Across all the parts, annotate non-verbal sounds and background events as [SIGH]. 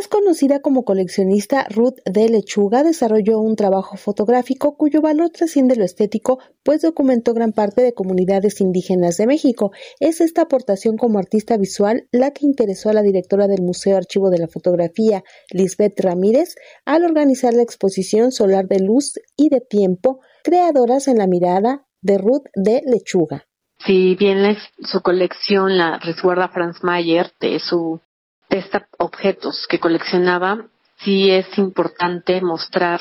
más conocida como coleccionista Ruth de Lechuga desarrolló un trabajo fotográfico cuyo valor trasciende lo estético, pues documentó gran parte de comunidades indígenas de México. Es esta aportación como artista visual la que interesó a la directora del Museo Archivo de la Fotografía, Lisbeth Ramírez, al organizar la exposición Solar de Luz y de Tiempo, creadoras en la mirada de Ruth de Lechuga. Si bien su colección la resguarda Franz Mayer de su de estos objetos que coleccionaba, sí es importante mostrar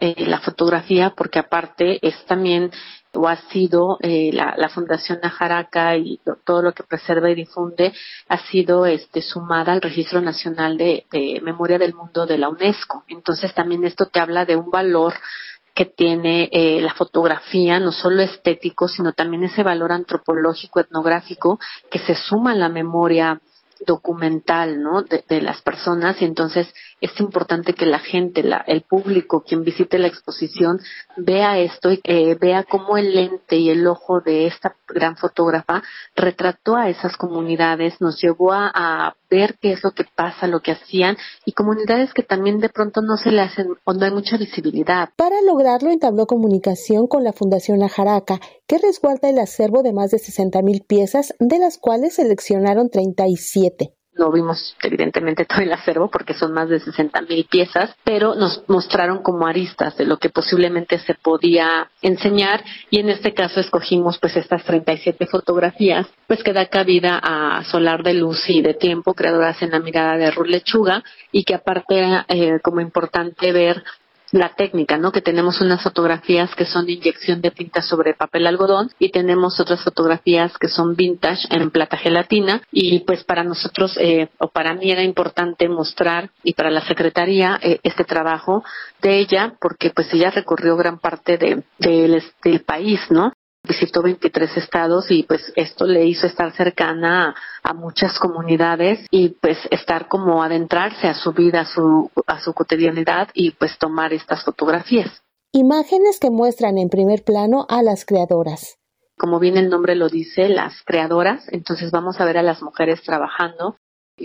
eh, la fotografía porque aparte es también o ha sido eh, la, la, Fundación Najaraca y todo lo que preserva y difunde ha sido este sumada al Registro Nacional de, de Memoria del Mundo de la UNESCO. Entonces también esto te habla de un valor que tiene eh, la fotografía, no solo estético, sino también ese valor antropológico, etnográfico, que se suma a la memoria documental, ¿no? De, las personas y entonces es importante que la gente, la, el público, quien visite la exposición, vea esto y eh, vea cómo el lente y el ojo de esta gran fotógrafa retrató a esas comunidades, nos llevó a, ver qué es lo que pasa, lo que hacían y comunidades que también de pronto no se le hacen o no hay mucha visibilidad. Para lograrlo entabló comunicación con la Fundación Ajaraca, que resguarda el acervo de más de 60.000 piezas, de las cuales seleccionaron 37 no vimos evidentemente [LAUGHS] todo el acervo porque son más de 60 mil piezas, pero nos mostraron como aristas de lo que posiblemente se podía enseñar y en este caso escogimos pues estas 37 fotografías pues que da cabida a Solar de Luz y de Tiempo, creadoras en la mirada de Ruth Lechuga y que aparte eh, como importante ver la técnica, ¿no? Que tenemos unas fotografías que son de inyección de tinta sobre papel algodón y tenemos otras fotografías que son vintage en plata gelatina y pues para nosotros eh, o para mí era importante mostrar y para la secretaría eh, este trabajo de ella porque pues ella recorrió gran parte de, del país, ¿no? Visitó 23 estados y pues esto le hizo estar cercana a, muchas comunidades y pues estar como adentrarse a su vida, a su, a su cotidianidad y pues tomar estas fotografías. Imágenes que muestran en primer plano a las creadoras. Como bien el nombre lo dice, las creadoras, entonces vamos a ver a las mujeres trabajando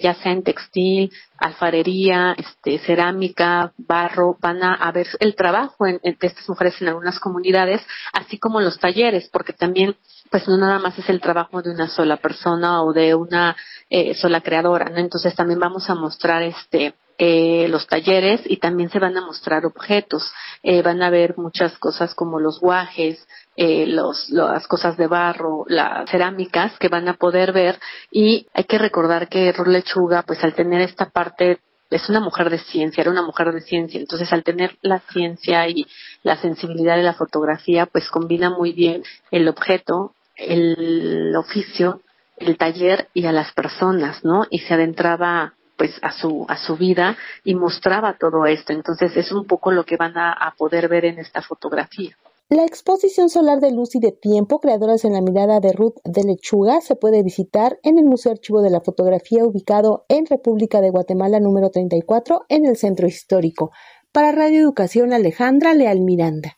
ya sea en textil, alfarería, este, cerámica, barro, van a, ver el trabajo de estas mujeres en algunas comunidades, así como los talleres, porque también, pues no nada más es el trabajo de una sola persona o de una eh, sola creadora, ¿no? Entonces también vamos a mostrar este, eh, los talleres y también se van a mostrar objetos. Eh, van a ver muchas cosas como los guajes, eh, los, las cosas de barro, las cerámicas que van a poder ver y hay que recordar que Ruth Lechuga, pues al tener esta parte es una mujer de ciencia, era una mujer de ciencia, entonces al tener la ciencia y la sensibilidad de la fotografía, pues combina muy bien el objeto, el oficio, el taller y a las personas, ¿no? Y se adentraba pues a su a su vida y mostraba todo esto. Entonces es un poco lo que van a, poder ver en esta fotografía. La exposición solar de luz y de tiempo, creadoras en la mirada de Ruth de Lechuga, se puede visitar en el Museo Archivo de la Fotografía ubicado en República de Guatemala número 34 en el Centro Histórico. Para Radio Educación Alejandra Leal Miranda.